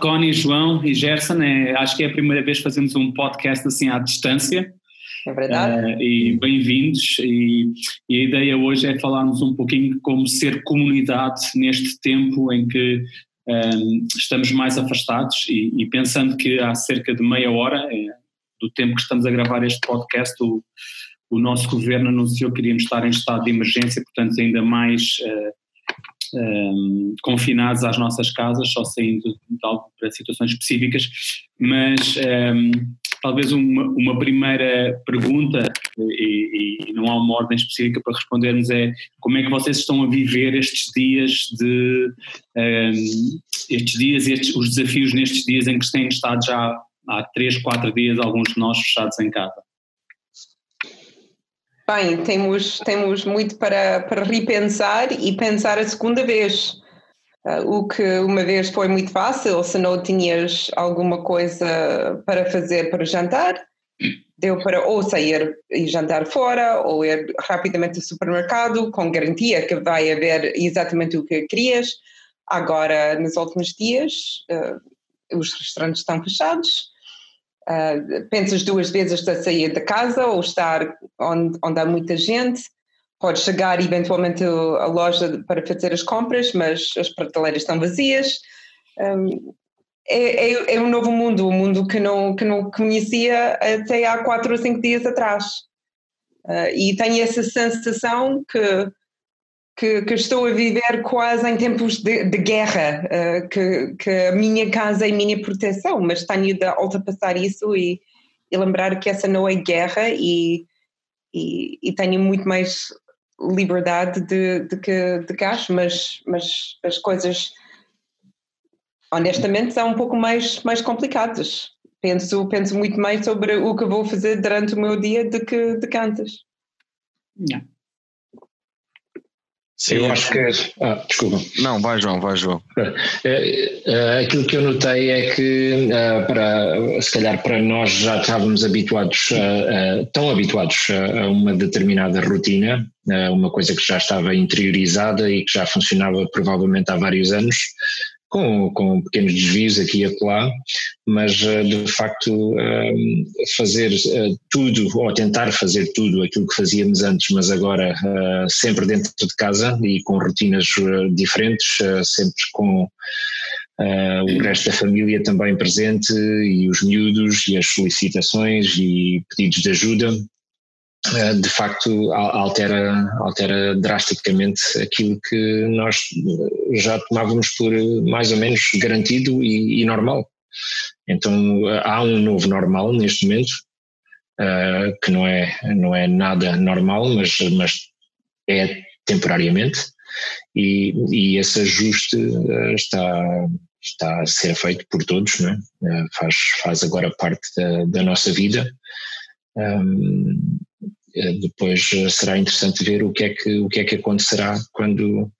Connie, João e Gerson. É, acho que é a primeira vez que fazemos um podcast assim à distância. É verdade. Uh, e bem-vindos. E, e, a ideia hoje é falarmos um pouquinho como ser comunidade neste tempo em que um, estamos mais afastados e, e, pensando que há cerca de meia hora é, do tempo que estamos a gravar este podcast, o, o nosso governo anunciou que iríamos estar em estado de emergência, portanto ainda mais uh, um, confinados às nossas casas, só saindo para situações específicas, mas um, talvez uma, uma, primeira pergunta, e, e, não há uma ordem específica para respondermos, é como é que vocês estão a viver estes dias de um, estes dias, estes, os desafios nestes dias em que têm estado já há três, quatro dias, alguns de nós fechados em casa? Bem, temos, temos muito para, para repensar e pensar a segunda vez. Uh, o que uma vez foi muito fácil, se não tinhas alguma coisa para fazer para jantar, deu para ou sair e jantar fora, ou ir rapidamente ao supermercado, com garantia que vai haver exatamente o que querias. Agora, nos últimos dias, uh, os restaurantes estão fechados, Uh, pensas duas vezes a sair da casa ou estar onde, onde há muita gente. Podes chegar eventualmente à loja para fazer as compras, mas as prateleiras estão vazias. Um, é, é, é, um novo mundo, um mundo que não, que não conhecia até há quatro ou cinco dias atrás. Uh, e tenho essa sensação que que, que, estou a viver quase em tempos de, de guerra, uh, que, que, a minha casa é minha proteção, mas tenho de ultrapassar isso e, e lembrar que essa não é guerra e, e, e tenho muito mais liberdade de, de, que, de que acho, mas, mas as coisas honestamente são um pouco mais, mais complicadas. Penso, penso muito mais sobre o que vou fazer durante o meu dia do que, de que antes. Sim, eu acho que. Ah, desculpa. Não, vai João, vai João. É, é, aquilo que eu notei é que, ah, para, se calhar para nós já estávamos habituados, tão habituados a uma determinada rotina, uma coisa que já estava interiorizada e que já funcionava provavelmente há vários anos, com, com pequenos desvios aqui e acolá, mas eh, de facto eh, fazer eh, tudo, ou tentar fazer tudo aquilo que fazíamos antes, mas agora sempre dentro de casa e com rotinas diferentes, sempre com o resto da família também presente e os miúdos e as solicitações e pedidos de ajuda, de facto altera, altera drasticamente aquilo que nós já tomávamos por mais ou menos garantido e, e normal. Então há um novo normal neste momento, uh, que não é, não é nada normal, mas, mas é temporariamente, e, e esse ajuste uh, está, está a ser feito por todos, não é? uh, faz, faz agora parte da, da nossa vida. Um, eh, depois eh, será interessante ver o que é que, o que, é que acontecerá quando,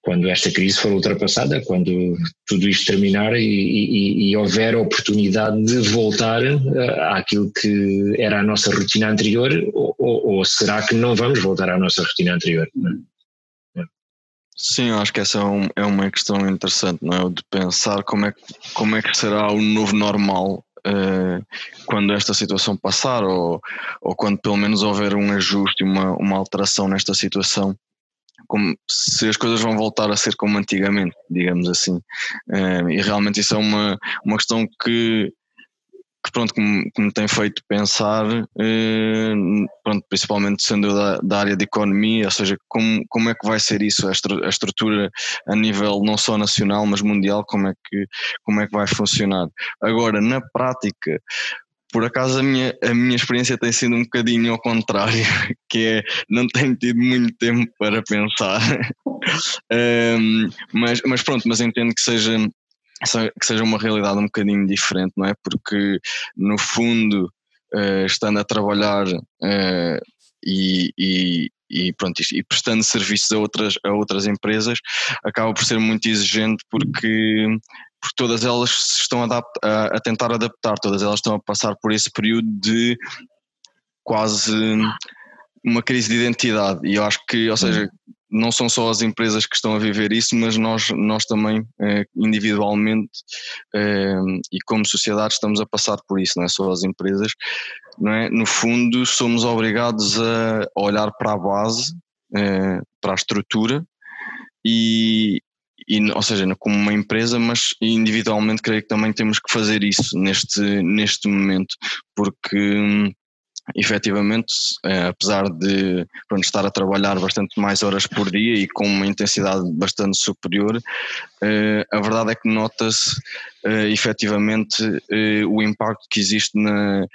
quando esta crise for ultrapassada, quando tudo isto terminar e, e, e houver a oportunidade de voltar eh, àquilo que era a nossa rotina anterior, ou, ou, será que não vamos voltar à nossa rotina anterior? Sim, acho que essa é, um, é, uma questão interessante, não é? De pensar como é, como é que será o novo normal uh, quando esta situação passar ou, ou quando pelo menos houver um ajuste, uma, uma alteração nesta situação, como se as coisas vão voltar a ser como antigamente, digamos assim. Uh, e realmente isso é uma, uma questão que que pronto, que me, que me tem feito pensar, eh, pronto, principalmente sendo da, da, área de economia, ou seja, como, como é que vai ser isso, a, a, estrutura a nível não só nacional, mas mundial, como é que, como é que vai funcionar. Agora, na prática, por acaso a minha, a minha experiência tem sido um bocadinho ao contrário, que é não tenho tido muito tempo para pensar, um, mas, mas pronto, mas entendo que seja que seja uma realidade um bocadinho diferente, não é? Porque no fundo, uh, estando a trabalhar uh, e, e, e, pronto, e prestando serviços a outras, a outras empresas, acaba por ser muito exigente porque, porque todas elas se estão a, a, a tentar adaptar, todas elas estão a passar por esse período de quase uma crise de identidade e eu acho que, ou seja, não são só as empresas que estão a viver isso, mas nós, nós também eh, individualmente eh, e como sociedade estamos a passar por isso, não é só as empresas, não é? No fundo, somos obrigados a olhar para a base, eh, para a estrutura e, e, ou seja, como uma empresa, mas individualmente creio que também temos que fazer isso neste, neste momento, porque hum, efetivamente, eh, apesar de pronto, estar a trabalhar bastante mais horas por dia e com uma intensidade bastante superior, eh, a verdade é que nota-se eh, efetivamente o impacto que existe na,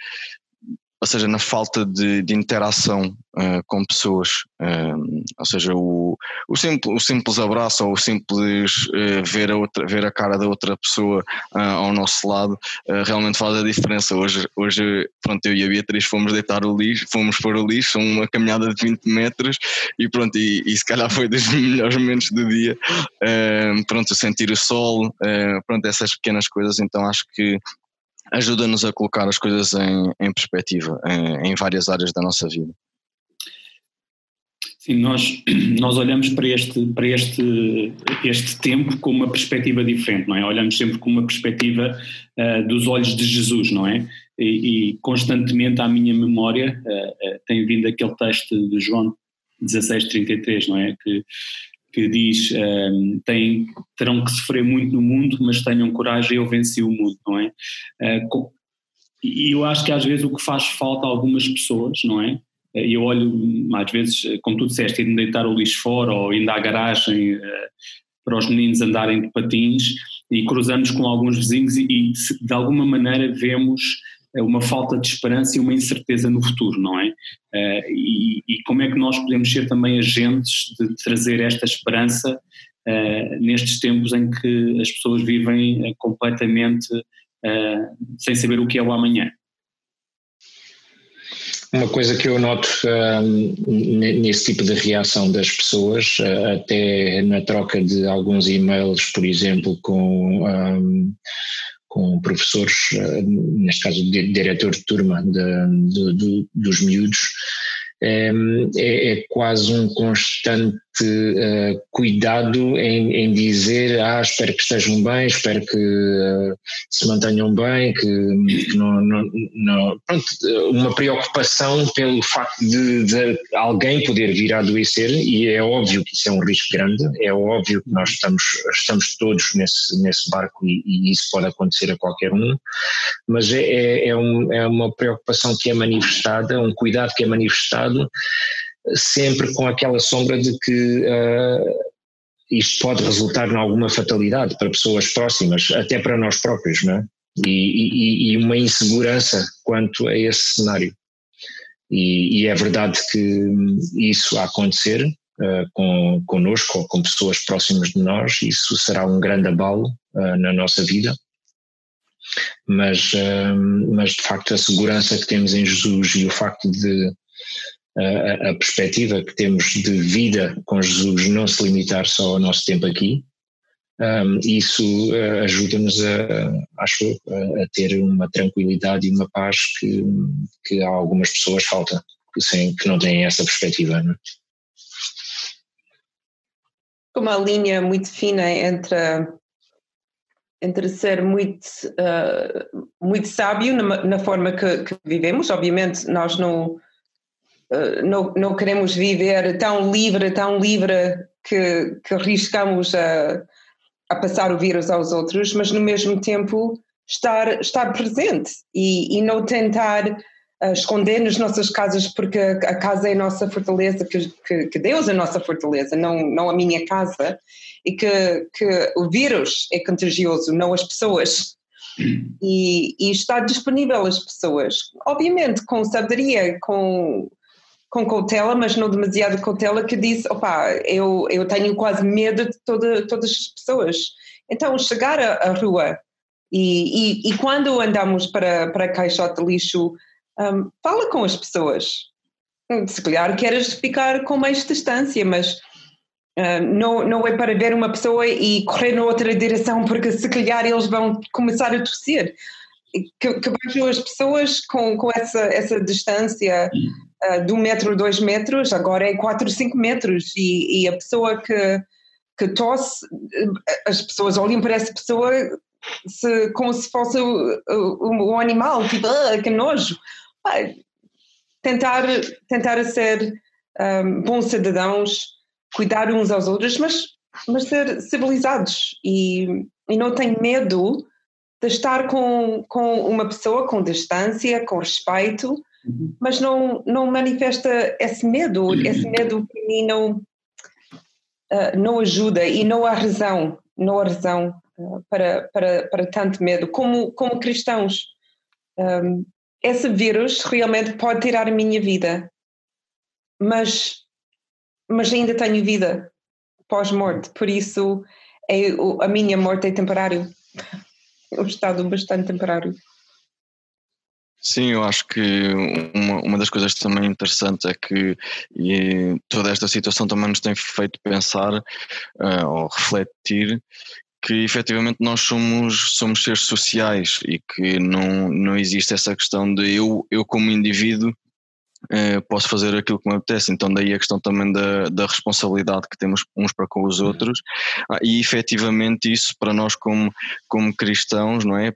ou seja, na falta de, de interação uh, com pessoas, uh, ou seja, o, o, simples, o simples abraço ou o simples uh, ver, a outra, ver a cara da outra pessoa ao nosso lado realmente faz a diferença. Hoje, hoje, pronto, eu e a Beatriz fomos deitar o lixo, fomos pôr o lixo, uma caminhada de 20 metros e pronto, e, e se calhar foi dos melhores momentos do dia, pronto, sentir o sol, pronto, essas pequenas coisas, então acho que ajuda-nos a colocar as coisas em, em perspectiva, em, em, várias áreas da nossa vida. Sim, nós, nós olhamos para, este, para este, este tempo com uma perspectiva diferente, não é? Olhamos sempre com uma perspectiva uh, dos olhos de Jesus, não é? E, e constantemente à minha memória uh, uh, tem vindo aquele texto de João 16:33, não é? Que que diz um, ehm, terão que sofrer muito no mundo, mas tenham coragem, eu venci o mundo, não é? Uh, e eu acho que às vezes o que faz falta a algumas pessoas, não é? E eu olho, às vezes, como tu disseste, ir deitar o lixo fora ou indo à garagem para os meninos andarem de patins e cruzamos com alguns vizinhos e, e de alguma maneira vemos uma falta de esperança e uma incerteza no futuro, não é? Eh, e, e como é que nós podemos ser também agentes de trazer esta esperança uh, nestes tempos em que as pessoas vivem uh, completamente sem saber o que é o amanhã? Uma coisa que eu noto um, nesse tipo de reação das pessoas, até na troca de alguns e-mails, por exemplo, com um, com professores, eh, neste caso diretor de turma de, de, de, dos miúdos, é, é, quase um constante uh, cuidado em, em, dizer ah, espero que estejam bem, espero que uh, se mantenham bem, que, que não, não, não, pronto, uma preocupação pelo facto de, de, alguém poder vir a adoecer e é óbvio que isso é um risco grande, é óbvio que nós estamos, estamos todos nesse, nesse barco e, e isso pode acontecer a qualquer um, mas é, é, é, um, é uma preocupação que é manifestada, um cuidado que é manifestado sempre com aquela sombra de que uh, isto pode resultar em alguma fatalidade para pessoas próximas, até para nós próprios, não é? E, e, e uma insegurança quanto a esse cenário. E, e, é verdade que isso a acontecer uh, com, connosco ou com pessoas próximas de nós, isso será um grande abalo uh, na nossa vida. Mas, uh, mas de facto a segurança que temos em Jesus e o facto de a, a perspectiva que temos de vida com Jesus não se limitar só ao nosso tempo aqui, um, isso uh, ajuda-nos a, acho a, a, ter uma tranquilidade e uma paz que, que a algumas pessoas falta, que, sem, que não têm essa perspectiva. Não é? Uma linha muito fina entre, entre ser muito, uh, muito sábio na, na forma que, que, vivemos, obviamente nós não não, não queremos viver tão livre, tão livre que, que arriscamos a, a passar o vírus aos outros, mas no mesmo tempo estar, estar presente e, e não tentar uh, esconder nas nossas casas porque a casa é a nossa fortaleza, que, que, que, Deus é a nossa fortaleza, não, não a minha casa, e que, que o vírus é contagioso, não as pessoas. E, e estar disponível às pessoas, obviamente com sabedoria, com com cautela, mas não demasiado cautela, que disse, opa, eu, eu tenho quase medo de toda, todas as pessoas. Então, chegar à, rua e, e, e, quando andamos para, para a caixote de lixo, um, fala com as pessoas. Se calhar queres ficar com mais distância, mas uh, não, não é para ver uma pessoa e correr na outra direção, porque se calhar eles vão começar a tossir. Que, que vejam as pessoas com, com essa, essa distância uh, de um metro, dois metros, agora é quatro, cinco metros e, e a pessoa que, que tosse, as pessoas olham para essa pessoa se, como se fosse um, animal, tipo, ah, que nojo. tentar, tentar ser um, bons cidadãos, cuidar uns aos outros, mas, mas ser civilizados e, e não ter medo de estar com, com uma pessoa com distância, com respeito. Mas não, não manifesta esse medo. Esse medo para mim não, uh, não ajuda e não há razão, não há razão uh, para, para, para tanto medo. Como, como cristãos, um, esse vírus realmente pode tirar a minha vida, mas, mas ainda tenho vida pós-morte, por isso é, a minha morte é temporária um estado bastante temporário. Sim, eu acho que uma, uma das coisas também interessantes é que toda esta situação também nos tem feito pensar uh, ou refletir que efetivamente nós somos, somos seres sociais e que não, não existe essa questão de eu, eu como indivíduo eh, posso fazer aquilo que me apetece. Então, daí a questão também da, da responsabilidade que temos uns para com os outros, ah, e efetivamente isso para nós, como, como cristãos, não é?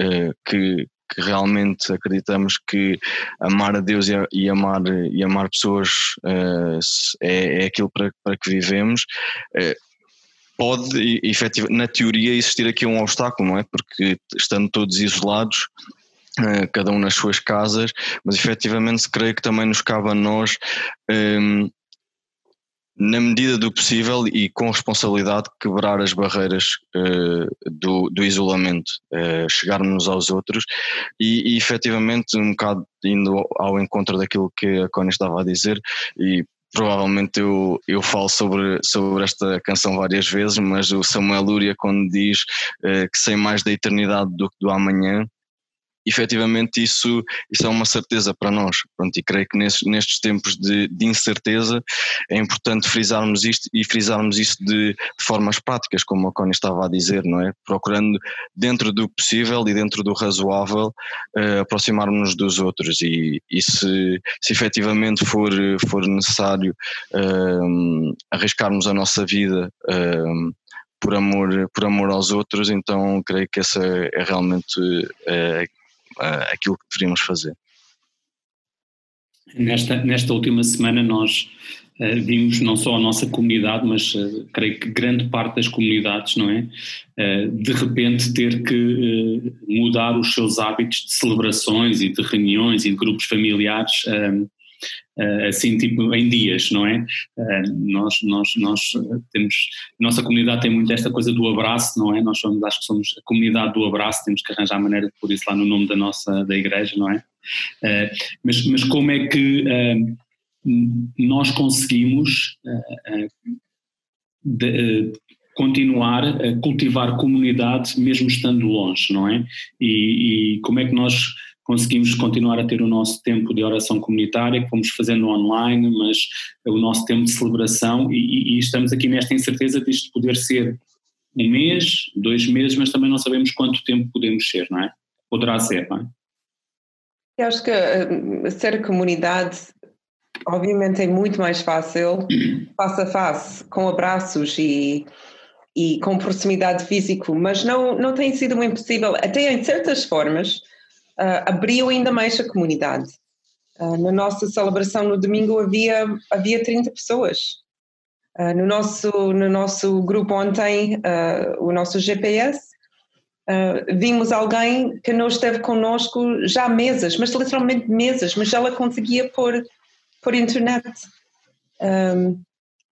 Eh, que, que realmente acreditamos que amar a Deus e, e amar, e amar pessoas uh, é, é aquilo para, para que vivemos. Uh, pode, efetivamente, na teoria, existir aqui um obstáculo, não é? Porque estando todos isolados, eh, cada um nas suas casas, mas efetivamente creio que também nos cabe a nós, um, ehm, na medida do possível e com responsabilidade, quebrar as barreiras uh, do, do, isolamento, uh, chegarmos aos outros e, e efetivamente um bocado indo ao encontro daquilo que a Connie estava a dizer e provavelmente eu, eu falo sobre, sobre esta canção várias vezes, mas o Samuel Lúria quando diz uh, que sem mais da eternidade do que do amanhã, efetivamente isso, isso é uma certeza para nós. Pronto, e creio que nestes, nestes tempos de, de, incerteza é importante frisarmos isto e frisarmos isso de, de, formas práticas, como a Connie estava a dizer, não é? Procurando dentro do possível e dentro do razoável uh, aproximar-nos dos outros e, e se, se efetivamente for, for necessário uh, arriscarmos a nossa vida uh, por amor, por amor aos outros, então creio que essa é realmente uh, uh, aquilo que deveríamos fazer. Nesta, nesta última semana nós uh, vimos não só a nossa comunidade, mas uh, creio que grande parte das comunidades, não é? Uh, de repente ter que mudar os seus hábitos de celebrações e de reuniões e de grupos familiares assim tipo em dias, não é? Uh, nós, nós, nós temos, nossa comunidade tem muito esta coisa do abraço, não é? Nós somos, acho que somos a comunidade do abraço, temos que arranjar maneira de pôr isso lá no nome da nossa, da igreja, não é? Mas, mas como é que nós conseguimos de, continuar a cultivar comunidade mesmo estando longe, não é? E, e como é que nós conseguimos continuar a ter o nosso tempo de oração comunitária, que fomos fazendo online, mas o nosso tempo de celebração, e, e estamos aqui nesta incerteza de isto poder ser um mês, dois meses, mas também não sabemos quanto tempo podemos ser, não é? Poderá ser, não é? Eu acho que uh, ser comunidade, obviamente, é muito mais fácil, face a face, com abraços e, e com proximidade física, mas não, não tem sido impossível, até em certas formas, uh, abriu ainda mais a comunidade. Uh, na nossa celebração no domingo havia, havia 30 pessoas. Uh, no, nosso, no nosso grupo ontem, o nosso GPS, vimos alguém que não esteve connosco já há meses, mas literalmente meses, mas ela conseguia por, por internet. Um,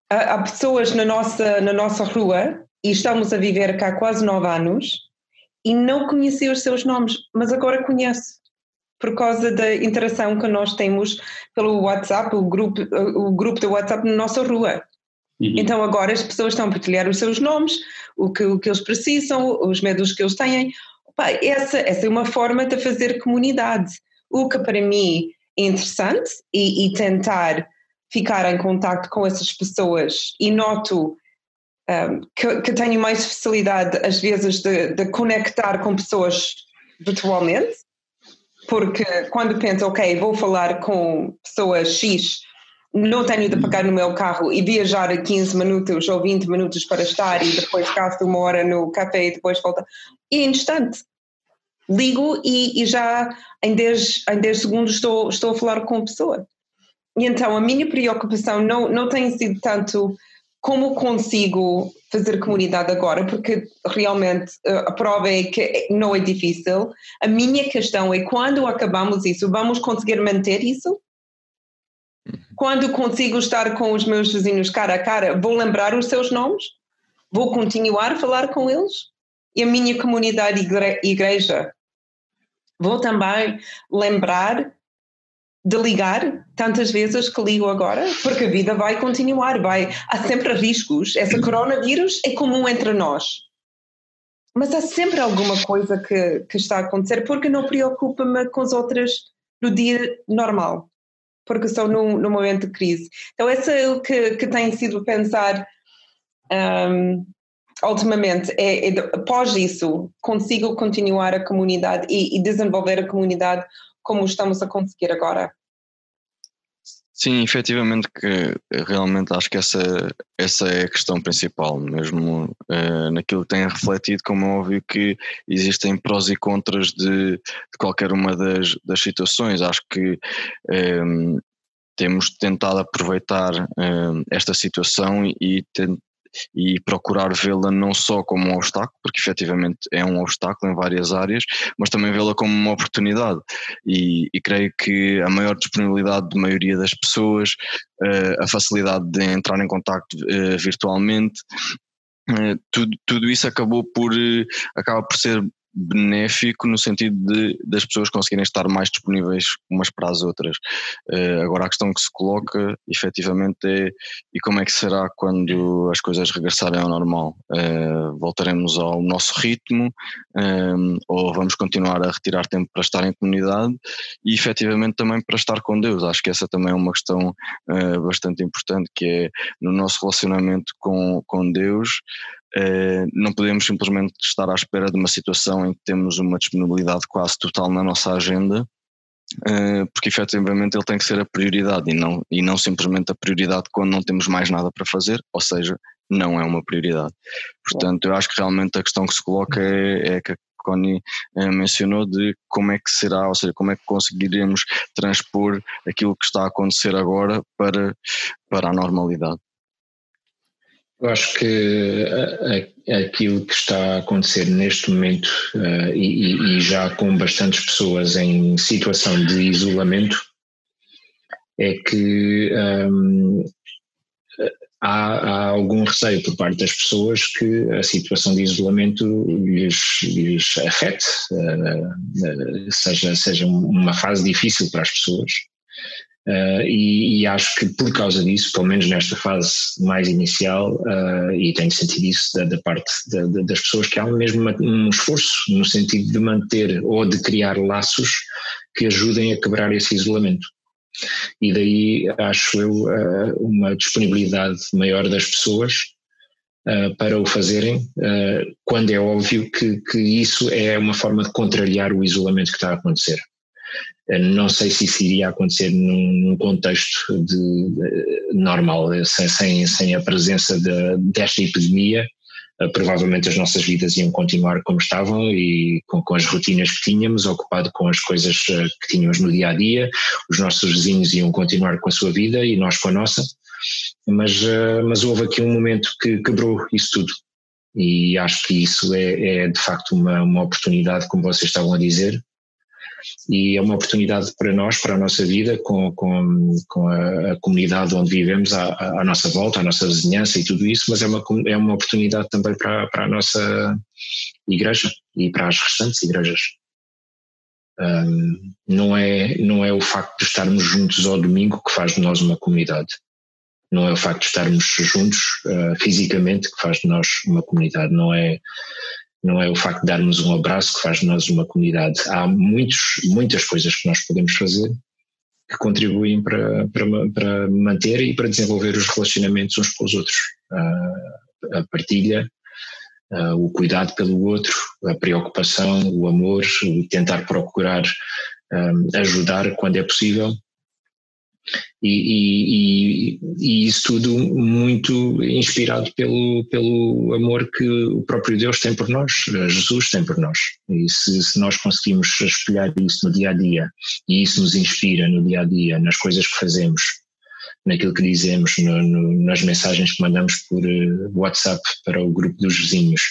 há, há pessoas na nossa, na nossa rua e estamos a viver cá quase nove anos e não conhecia os seus nomes, mas agora conheço por causa da interação que nós temos pelo WhatsApp, o grupo, o grupo do WhatsApp na nossa rua. Uhum. Então agora as pessoas estão a partilhar os seus nomes, o que, o que eles precisam, os medos que eles têm. Opa, essa, essa é uma forma de fazer comunidade, o que para mim é interessante e, e tentar ficar em contato com essas pessoas e noto que, que, tenho mais facilidade, às vezes, de, de, conectar com pessoas virtualmente. Porque quando penso, ok, vou falar com pessoa X, não tenho de pagar no meu carro e viajar 15 minutos ou 20 minutos para estar e depois gasto uma hora no café e depois volta. E é instante. Ligo e, e já em 10, em 10 segundos estou, estou a falar com a pessoa. E então a minha preocupação não, não tem sido tanto como consigo fazer comunidade agora, porque realmente eh, a prova é que não é difícil. A minha questão é quando acabamos isso, vamos conseguir manter isso? Quando consigo estar com os meus vizinhos cara a cara, vou lembrar os seus nomes? Vou continuar a falar com eles? E a minha comunidade igreja? Vou também lembrar de ligar tantas vezes que ligo agora, porque a vida vai continuar, vai, há sempre riscos. Esse coronavírus é comum entre nós. Mas há sempre alguma coisa que, que está a acontecer, porque não preocupa-me com as outras no dia normal, porque são num, num momento de crise. Então, esse é o que, que tem sido pensar um, ultimamente. É, é, após isso, consigo continuar a comunidade e, e desenvolver a comunidade como estamos a conseguir agora. Sim, efetivamente que realmente acho que essa, essa é a questão principal, mesmo uh, naquilo que tenho refletido, como é óbvio que existem prós e contras de, de qualquer uma das, das situações. Acho que um, ehm, temos tentado aproveitar um, ehm, esta situação e, e procurar vê-la não só como um obstáculo, porque efetivamente é um obstáculo em várias áreas, mas também vê-la como uma oportunidade. E, e, creio que a maior disponibilidade da maioria das pessoas, uh, a facilidade de entrar em contato uh, virtualmente, uh, tudo, tudo isso acabou por, acaba por ser benéfico no sentido de das pessoas conseguirem estar mais disponíveis umas para as outras. Uh, agora a questão que se coloca efetivamente é e como é que será quando as coisas regressarem ao normal? Uh, voltaremos ao nosso ritmo um, eh, ou vamos continuar a retirar tempo para estar em comunidade e efetivamente também para estar com Deus? Acho que essa também é uma questão uh, bastante importante que é no nosso relacionamento com, com Deus não podemos simplesmente estar à espera de uma situação em que temos uma disponibilidade quase total na nossa agenda, eh, porque efetivamente ele tem que ser a prioridade e não, e não simplesmente a prioridade quando não temos mais nada para fazer, ou seja, não é uma prioridade. Portanto, eu acho que realmente a questão que se coloca é, é que a Connie eh, mencionou de como é que será, ou seja, como é que conseguiremos transpor aquilo que está a acontecer agora para, para a normalidade. Eu acho que aquilo que está a acontecer neste momento uh, e, e, já com bastantes pessoas em situação de isolamento é que um, há, há, algum receio por parte das pessoas que a situação de isolamento lhes, lhes afete, seja, seja uma fase difícil para as pessoas. Uh, e, e, acho que por causa disso, pelo menos nesta fase mais inicial, uh, e tenho sentido isso da, da parte da, da, das pessoas, que há mesmo uma, um esforço no sentido de manter ou de criar laços que ajudem a quebrar esse isolamento. E daí acho eu uh, uma disponibilidade maior das pessoas para o fazerem, quando é óbvio que, que isso é uma forma de contrariar o isolamento que está a acontecer. Eh, não sei se isso iria acontecer num contexto de, normal, eh, sem, sem a presença de, desta epidemia. Eh, provavelmente as nossas vidas iam continuar como estavam e com, com, as rotinas que tínhamos, ocupado com as coisas que tínhamos no dia a dia. Os nossos vizinhos iam continuar com a sua vida e nós com a nossa. Mas, mas houve aqui um momento que quebrou isso tudo. E acho que isso é, é de facto uma, uma oportunidade, como vocês estavam a dizer, e é uma oportunidade para nós, para a nossa vida, com, com, com a, a, comunidade onde vivemos à, à, nossa volta, à nossa vizinhança e tudo isso, mas é uma, é uma oportunidade também para, para a nossa igreja e para as restantes igrejas. Um, não, é, não é o facto de estarmos juntos ao domingo que faz de nós uma comunidade. Não é o facto de estarmos juntos uh, fisicamente que faz de nós uma comunidade. Não é não é o facto de darmos um abraço que faz de nós uma comunidade. Há muitos, muitas coisas que nós podemos fazer que contribuem para, para, para manter e para desenvolver os relacionamentos uns com os outros. A, a partilha, o cuidado pelo outro, a preocupação, o amor, o tentar procurar um, ajudar quando é possível. E, e, e, isso tudo muito inspirado pelo, pelo amor que o próprio Deus tem por nós, Jesus tem por nós. E se, se nós conseguimos espelhar isso no dia a dia, e isso nos inspira no dia a dia, nas coisas que fazemos, naquilo que dizemos, no, no, nas mensagens que mandamos por uh, WhatsApp para o grupo dos vizinhos,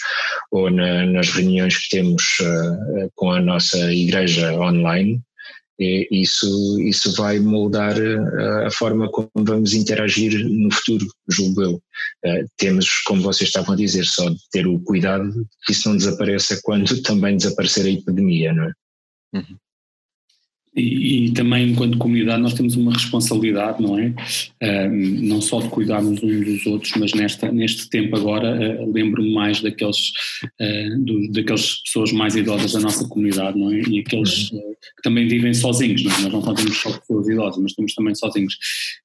ou na, nas reuniões que temos uh, com a nossa igreja online, isso, isso vai moldar a, a forma como vamos interagir no futuro, julgo eu. Uh, temos, como vocês estavam a dizer, só de ter o cuidado que isso não desapareça quando também desaparecer a epidemia, não é? Uhum. E, e, também, enquanto comunidade, nós temos uma responsabilidade, não é? Um, não só de cuidarmos uns dos outros, mas nesta, neste tempo agora, uh, lembro-me mais daqueles, uh, do, daquelas pessoas mais idosas da nossa comunidad, não é? E aqueles uh, que também vivem sozinhos, não é? Nós não temos só pessoas idosas, mas temos também sozinhos.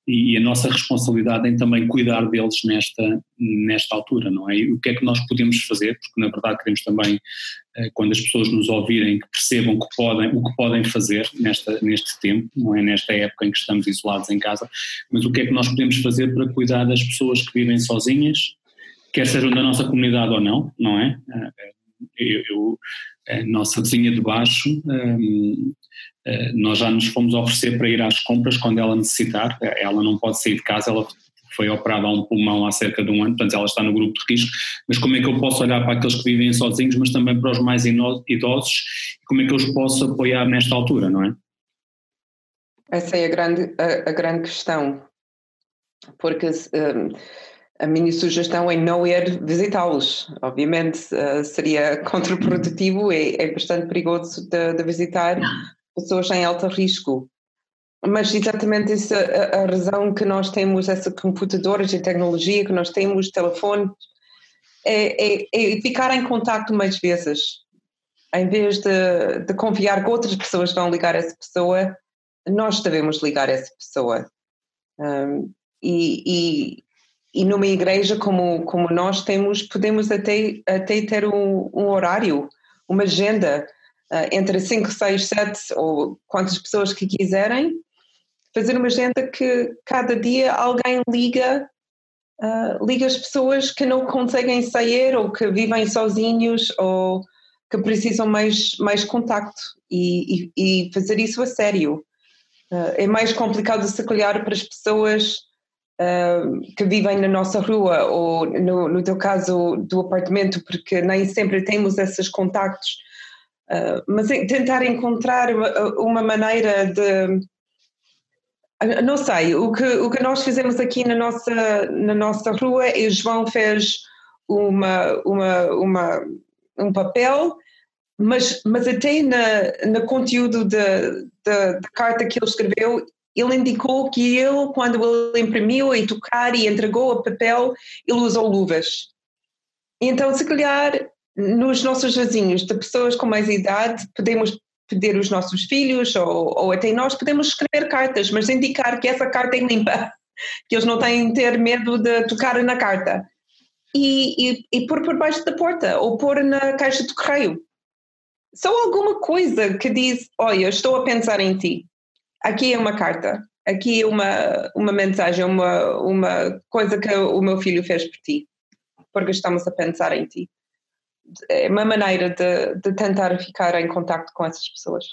E, e, a nossa responsabilidade é também cuidar deles nesta, nesta altura, não é? E o que é que nós podemos fazer? Porque, na verdade, queremos também eh, quando as pessoas nos ouvirem, que percebam que podem, o que podem fazer nesta, neste tempo, não é nesta época em que estamos isolados em casa, mas o que é que nós podemos fazer para cuidar das pessoas que vivem sozinhas, quer sejam da nossa comunidade ou não, não é? Eh, eu, eu a nossa vizinha de baixo, ehm, eh, nós já nos fomos oferecer para ir às compras quando ela necessitar, ela não pode sair de casa, ela foi operada a um pulmão há cerca de um ano, portanto ela está no grupo de risco, mas como é que eu posso olhar para aqueles que vivem sozinhos, mas também para os mais idosos, e como é que eu os posso apoiar nesta altura, não é? Essa é a grande, a, a grande questão, porque um, a minha sugestão é não ir visitá-los. Obviamente uh, seria contraprodutivo e é bastante perigoso de, de visitar pessoas em alto risco. Mas exatamente essa a, a razão que nós temos essa computadores e tecnologia, que nós temos telefones, é, é, é, ficar em contato mais vezes. Em vez de, de confiar que outras pessoas vão ligar essa pessoa, nós devemos ligar essa pessoa. Um, e, e, e, numa igreja como, como nós temos, podemos até, até ter um, um horário, uma agenda uh, entre 5, 6, 7 ou quantas pessoas que quiserem fazer uma agenda que cada dia alguém liga, uh, liga as pessoas que não conseguem sair ou que vivem sozinhos ou que precisam mais, mais contacto e, e, e fazer isso a sério. Uh, é mais complicado se calhar para as pessoas uh, que vivem na nossa rua ou no, no teu caso do apartamento, porque nem sempre temos esses contactos, uh, mas tentar encontrar uma, uma maneira de não sei, o que, o que nós fizemos aqui na nossa, na nossa rua é João fez uma, uma, uma, um papel, mas, mas até na, no conteúdo da carta que ele escreveu, ele indicou que ele, quando ele imprimiu e tocar e entregou o papel, ele usou luvas. Então, se calhar, nos nossos vizinhos, de pessoas com mais idade, podemos pedir os nossos filhos ou, ou até nós podemos escrever cartas, mas indicar que essa carta é limpa, que eles não têm de ter medo de tocar na carta. E, e, e pôr por baixo da porta ou pôr na caixa de correio. Só alguma coisa que diz: Olha, estou a pensar em ti. Aqui é uma carta, aqui é uma, uma mensagem, uma, uma coisa que o meu filho fez por ti, porque estamos a pensar em ti é uma maneira de, de tentar ficar em contato com essas pessoas.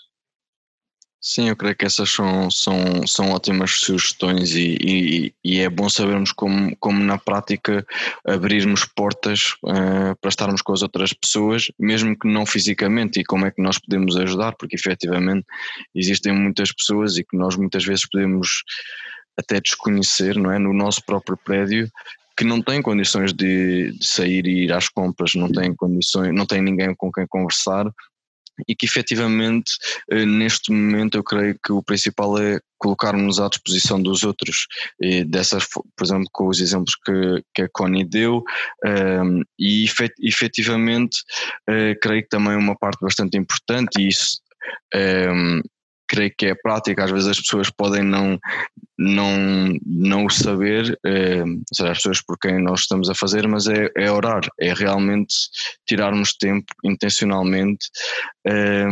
Sim, eu creio que essas são, são, são ótimas sugestões e, e, e é bom sabermos como, como na prática abrirmos portas uh, para estarmos com as outras pessoas, mesmo que não fisicamente, e como é que nós podemos ajudar, porque efetivamente existem muitas pessoas e que nós muitas vezes podemos até desconhecer, não é? No nosso próprio prédio, que não têm condições de, de, sair e ir às compras, não têm condições, não têm ninguém com quem conversar e que efetivamente eh, neste momento eu creio que o principal é colocarmos à disposição dos outros. E dessas, por exemplo com os exemplos que, que a Connie deu um, ehm, e efetivamente uh, creio que também uma parte bastante importante e isso um, ehm, creio que é prática, às vezes as pessoas podem não, não, não o saber, é, as pessoas por quem nós estamos a fazer, mas é, é orar, é realmente tirarmos tempo intencionalmente é,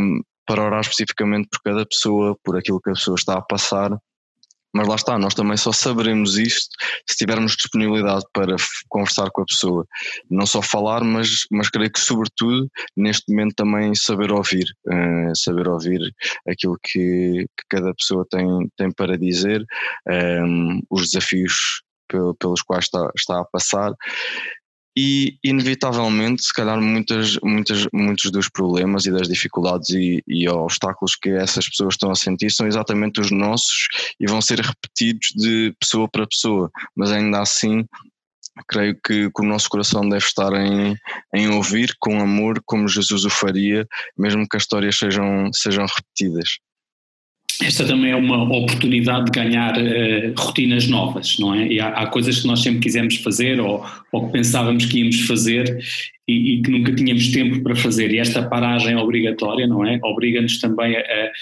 para orar especificamente por cada pessoa, por aquilo que a pessoa está a passar mas lá está, nós também só saberemos isto se tivermos disponibilidade para conversar com a pessoa. Não só falar, mas, mas creio que, sobretudo, neste momento também saber ouvir. Uh, saber ouvir aquilo que, que, cada pessoa tem, tem para dizer, um, ehm, os desafios pelos quais está, está a passar e inevitavelmente, se calhar, muitas, muitas, muitos dos problemas e das dificuldades e, e, obstáculos que essas pessoas estão a sentir são exatamente os nossos e vão ser repetidos de pessoa para pessoa, mas ainda assim creio que, que, o nosso coração deve estar em, em ouvir com amor como Jesus o faria, mesmo que as histórias sejam, sejam repetidas esta também é uma oportunidade de ganhar uh, rotinas novas, não é? E há, há, coisas que nós sempre quisemos fazer ou, ou que pensávamos que íamos fazer e, e, que nunca tínhamos tempo para fazer. E esta paragem obrigatória, não é? Obriga-nos também a,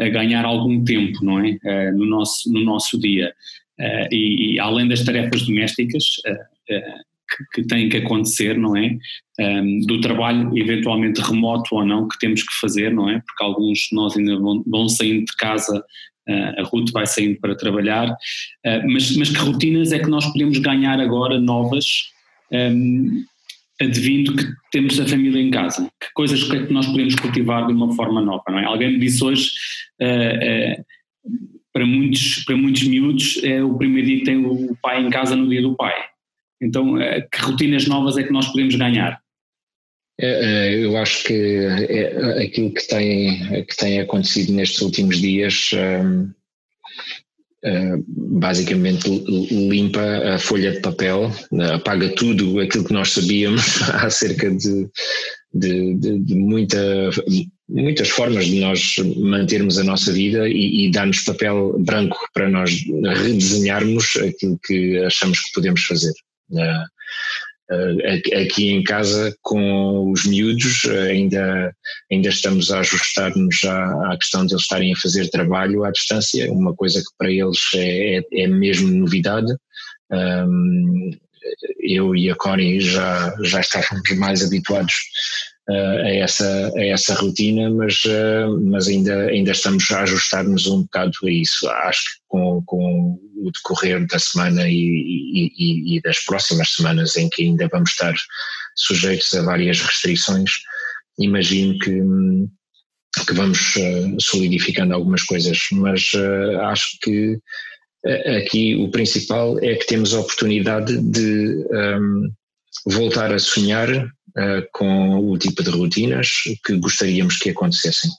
a, ganhar algum tempo, não é? Uh, no, nosso, no nosso dia. Uh, e, e, além das tarefas domésticas, que, que têm que acontecer, não é? Um, do trabalho eventualmente remoto ou não que temos que fazer, não é? Porque alguns de nós ainda vão, vão saindo de casa, uh, a Ruth vai saindo para trabalhar, uh, mas, mas que rotinas é que nós podemos ganhar agora novas, um, advindo que temos a família em casa? Que coisas que, é que nós podemos cultivar de uma forma nova, não é? Alguém me disse hoje. Uh, para muitos, para muitos miúdos é o primeiro dia que tem o pai em casa no dia do pai. Então, eh, que rotinas novas é que nós podemos ganhar? É, é, eu acho que é, aquilo que tem, que tem acontecido nestes últimos dias hum, hum, basicamente limpa a folha de papel, apaga tudo aquilo que nós sabíamos acerca de, de, de, de muita, muitas formas de nós mantermos a nossa vida e, e dar-nos papel branco para nós redesenharmos aquilo que achamos que podemos fazer. Aqui em casa com os miúdos ainda, ainda estamos a ajustar-nos à, à questão de eles estarem a fazer trabalho à distância, uma coisa que para eles é, é, é mesmo novidade. Eu e a Connie já, já estávamos mais habituados a, essa, a essa rotina, mas, mas ainda, ainda estamos a ajustar-nos um bocado a isso. Acho que com, com o decorrer da semana e, e, e, das próximas semanas em que ainda vamos estar sujeitos a várias restrições, imagino que, que vamos uh, solidificando algumas coisas, mas acho que aqui o principal é que temos a oportunidade de um, voltar a sonhar uh, com o tipo de rotinas que gostaríamos que acontecessem.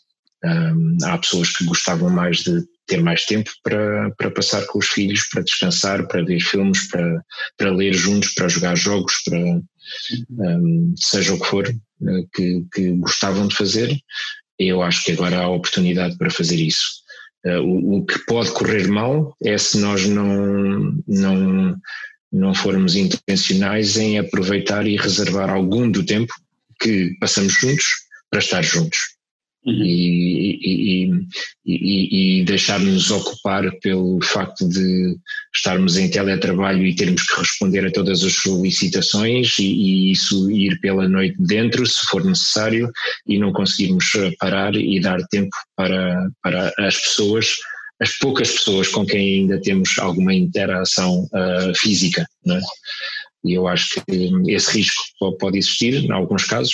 Um, há pessoas que gostavam mais de ter mais tempo para, para passar com os filhos, para descansar, para ver filmes, para, para ler juntos, para jogar jogos, para um, seja o que for uh, que, que gostavam de fazer. Eu acho que agora há oportunidade para fazer isso. Uh, o, o, que pode correr mal é se nós não, não, não formos intencionais em aproveitar e reservar algum do tempo que passamos juntos para estar juntos. Uhum. E, e, e, e deixar-nos ocupar pelo facto de estarmos em teletrabalho e termos que responder a todas as solicitações e, isso ir pela noite dentro, se for necessário, e não conseguirmos parar e dar tempo para, para as pessoas as poucas pessoas com quem ainda temos alguma interação uh, física. Não é? E eu acho que esse risco pode existir em alguns casos,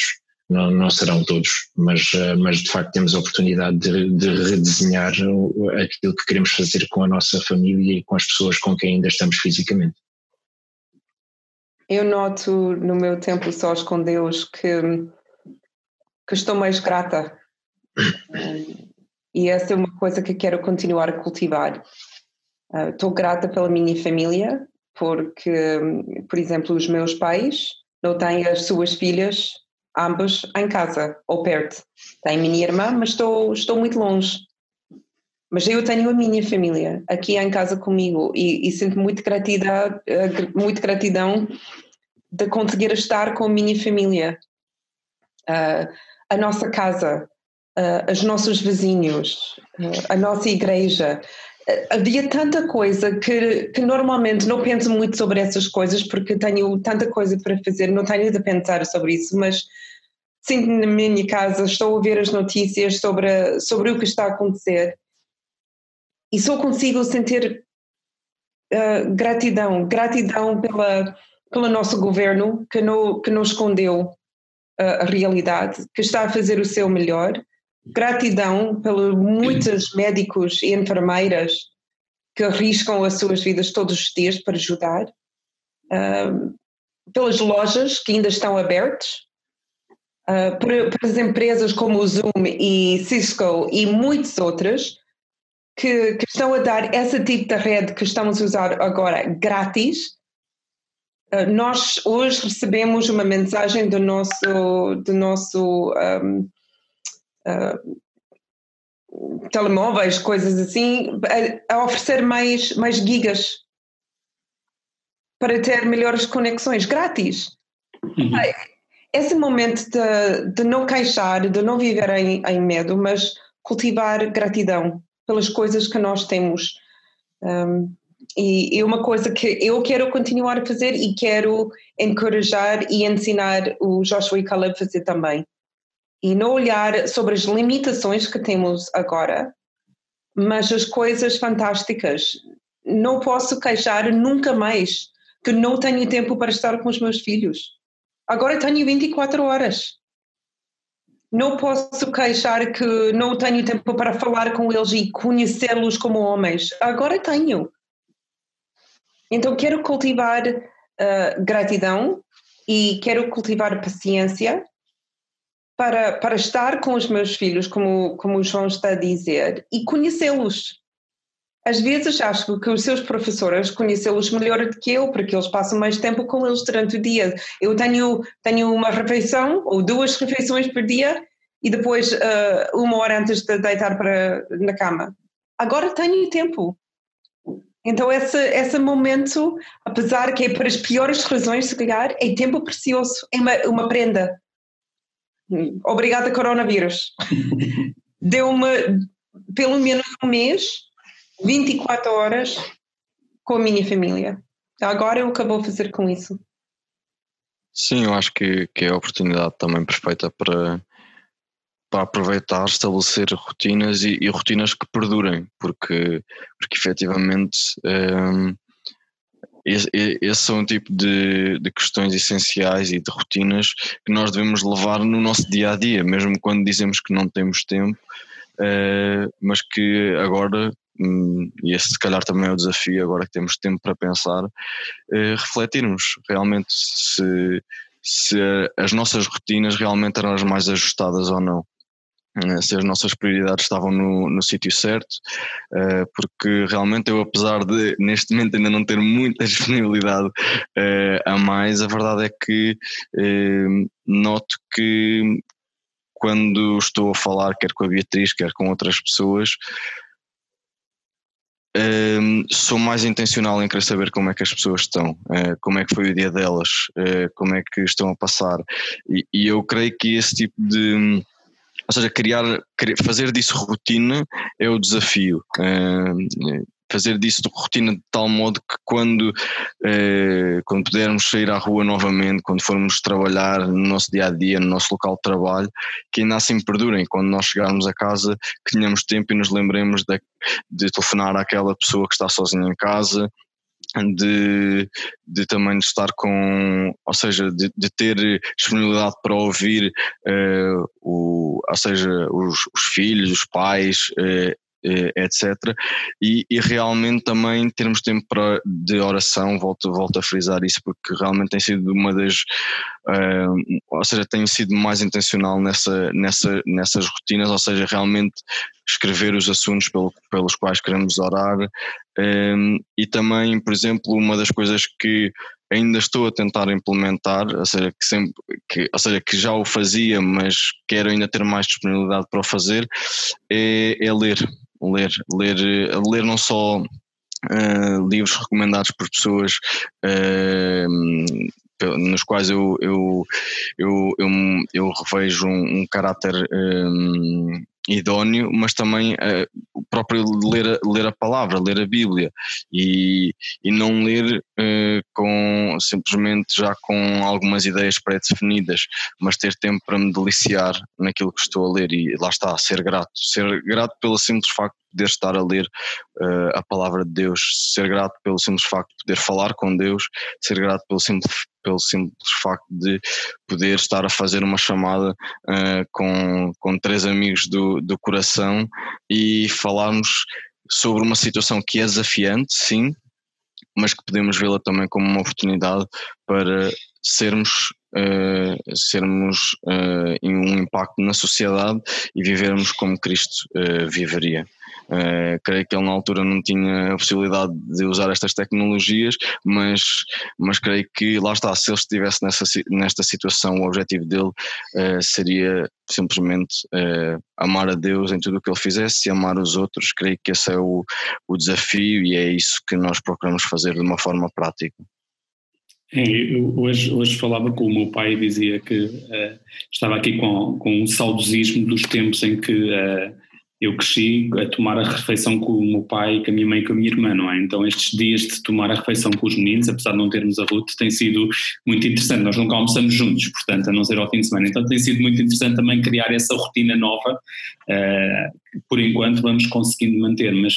não, não serão todos, mas, uh, mas de facto temos a oportunidade de, de, redesenhar aquilo que queremos fazer com a nossa família e com as pessoas com quem ainda estamos fisicamente. Eu noto no meu tempo sós com Deus que, que estou mais grata. E essa é uma coisa que quero continuar a cultivar. Uh, estou grata pela minha família, porque, por exemplo, os meus pais não têm as suas filhas ambas em casa ou perto. Tenho minha irmã, mas estou, estou muito longe. Mas eu tenho a minha família aqui em casa comigo e, e sinto muito gratidão, muito gratidão de conseguir estar com a minha família. Uh, a nossa casa, uh, os nossos vizinhos, uh, a nossa igreja. Havia tanta coisa que, que normalmente não penso muito sobre essas coisas porque tenho tanta coisa para fazer, não tenho de pensar sobre isso, mas sinto na minha casa, estou a ouvir as notícias sobre, sobre o que está a acontecer. E só consigo sentir uh, gratidão, gratidão pela, pelo nosso governo que não, que não escondeu uh, a realidade, que está a fazer o seu melhor, gratidão pelos muitos médicos e enfermeiras que arriscam as suas vidas todos os dias para ajudar, uh, pelas lojas que ainda estão abertas, uh, por, por as empresas como o Zoom e Cisco e muitas outras que, que, estão a dar esse tipo de rede que estamos a usar agora grátis. Uh, nós hoje recebemos uma mensagem do nosso, do nosso um, uh, telemóveis, coisas assim, a, a, oferecer mais, mais gigas para ter melhores conexões grátis. Uhum. Esse momento de, de não queixar, de não viver em, em medo, mas cultivar gratidão pelas coisas que nós temos. Um, e é uma coisa que eu quero continuar a fazer e quero encorajar e ensinar o Joshua e Caleb a fazer também. E não olhar sobre as limitações que temos agora, mas as coisas fantásticas. Não posso queixar nunca mais que não tenho tempo para estar com os meus filhos. Agora tenho 24 horas não posso queixar que não tenho tempo para falar com eles e conhecê-los como homens. Agora tenho. Então quero cultivar uh, gratidão e quero cultivar paciência para, para estar com os meus filhos, como, como o João está a dizer, e conhecê-los. Às vezes acho que os seus professores conhecê-los melhor do que eu, porque eles passam mais tempo com eles durante o dia. Eu tenho, tenho uma refeição ou duas refeições por dia e depois uh, uma hora antes de deitar para, na cama. Agora tenho tempo. Então esse, esse momento, apesar que é por as piores razões, se calhar, é tempo precioso, é uma, uma prenda. Obrigada coronavírus. Deu-me pelo menos um mês 24 horas com a minha família. Agora eu acabou fazer com isso. Sim, eu acho que, que é a oportunidade também perfeita para, para aproveitar, estabelecer rotinas e, e rotinas que perdurem, porque, porque efetivamente um, esse, são um tipo de, de questões essenciais e de rotinas que nós devemos levar no nosso dia a dia, mesmo quando dizemos que não temos tempo, uh, mas que agora Hum, e esse se calhar também é o desafio, agora que temos tempo para pensar, eh, refletirmos realmente se, se as nossas rotinas realmente eram as mais ajustadas ou não. eh, se as nossas prioridades estavam no, no sítio certo, eh, porque realmente eu, apesar de neste momento ainda não ter muita disponibilidade a mais, a verdade é que noto que quando estou a falar, quer com a Beatriz, quer com outras pessoas, um, sou mais intencional em querer saber como é que as pessoas estão, uh, como é que foi o dia delas, uh, como é que estão a passar. E, e, eu creio que esse tipo de. Ou seja, criar, fazer disso rotina é o desafio. Uh, fazer disso de rotina de tal modo que quando, eh, quando pudermos sair à rua novamente, quando formos trabalhar no nosso dia a dia, no nosso local de trabalho, que ainda assim perdurem, quando nós chegarmos a casa, que tenhamos tempo e nos lembremos de, de telefonar àquela pessoa que está sozinha em casa, de, de também estar com, ou seja, de, de ter disponibilidade para ouvir, uh, o, ou seja, os, os filhos, os pais, uh, eh, etc. E, e, realmente também termos tempo para, de oração, volto, volto a frisar isso, porque realmente tem sido uma das. Uh, ou seja, tenho sido mais intencional nessa, nessa, nessas rotinas, ou seja, realmente escrever os assuntos pelo, pelos quais queremos orar. Um, e também, por exemplo, uma das coisas que ainda estou a tentar implementar, ou seja, que sempre, que, ou seja, que já o fazia, mas quero ainda ter mais disponibilidade para o fazer, é, é ler. Ler, ler, ler não só uh, livros recomendados por pessoas uh, nos quais eu, eu, eu, eu, eu revejo um, um caráter um, idóneo, mas também uh, o próprio ler, ler a palavra, ler a Bíblia e, e não ler com, simplesmente já com algumas ideias pré-definidas, mas ter tempo para me deliciar naquilo que estou a ler e lá está, ser grato. Ser grato pelo simples facto de poder estar a ler uh, a palavra de Deus, ser grato pelo simples facto de poder falar com Deus, ser grato pelo simples, pelo simples facto de poder estar a fazer uma chamada uh, com, com três amigos do, do coração e falarmos sobre uma situação que é desafiante, sim, mas que podemos vê-la também como uma oportunidade para sermos uh, sermos uh, um impacto na sociedade e vivermos como Cristo uh, viveria. Uh, creio que ele na altura não tinha a possibilidade de usar estas tecnologias, mas, mas creio que lá está, se ele estivesse nessa, nesta situação, o objetivo dele uh, seria simplesmente uh, amar a Deus em tudo o que ele fizesse e amar os outros. Creio que esse é o, o desafio e é isso que nós procuramos fazer de uma forma prática. É, hoje, hoje falava com o meu pai e dizia que uh, estava aqui com, com um saudosismo dos tempos em que uh, eu cresci a tomar a refeição com o meu pai, com a minha mãe e com a minha irmã, não é? Então estes dias de tomar a refeição com os meninos, apesar de não termos a Ruth, tem sido muito interessante. Nós nunca almoçamos juntos, portanto, a não ser ao fim de semana. Então tem sido muito interessante também criar essa rotina nova, uh, por enquanto vamos conseguindo manter, mas,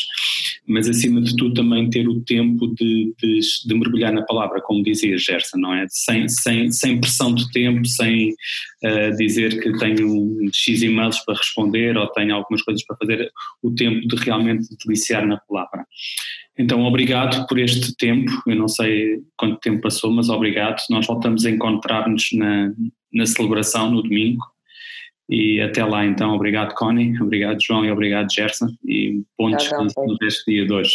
mas acima de tudo também ter o tempo de, de, de mergulhar na palavra, como dizia Gerson, não é? Sem, sem, sem pressão de tempo, sem uh, dizer que tenho X e-mails para responder ou tenho algumas coisas para fazer, o tempo de realmente deliciar na palavra. Então, obrigado por este tempo. Eu não sei quanto tempo passou, mas obrigado. Nós voltamos a encontrar-nos na, na celebração no domingo. E até lá, então, obrigado, Connie, obrigado, João, e obrigado, Gerson, e bom descanso no resto dia de hoje.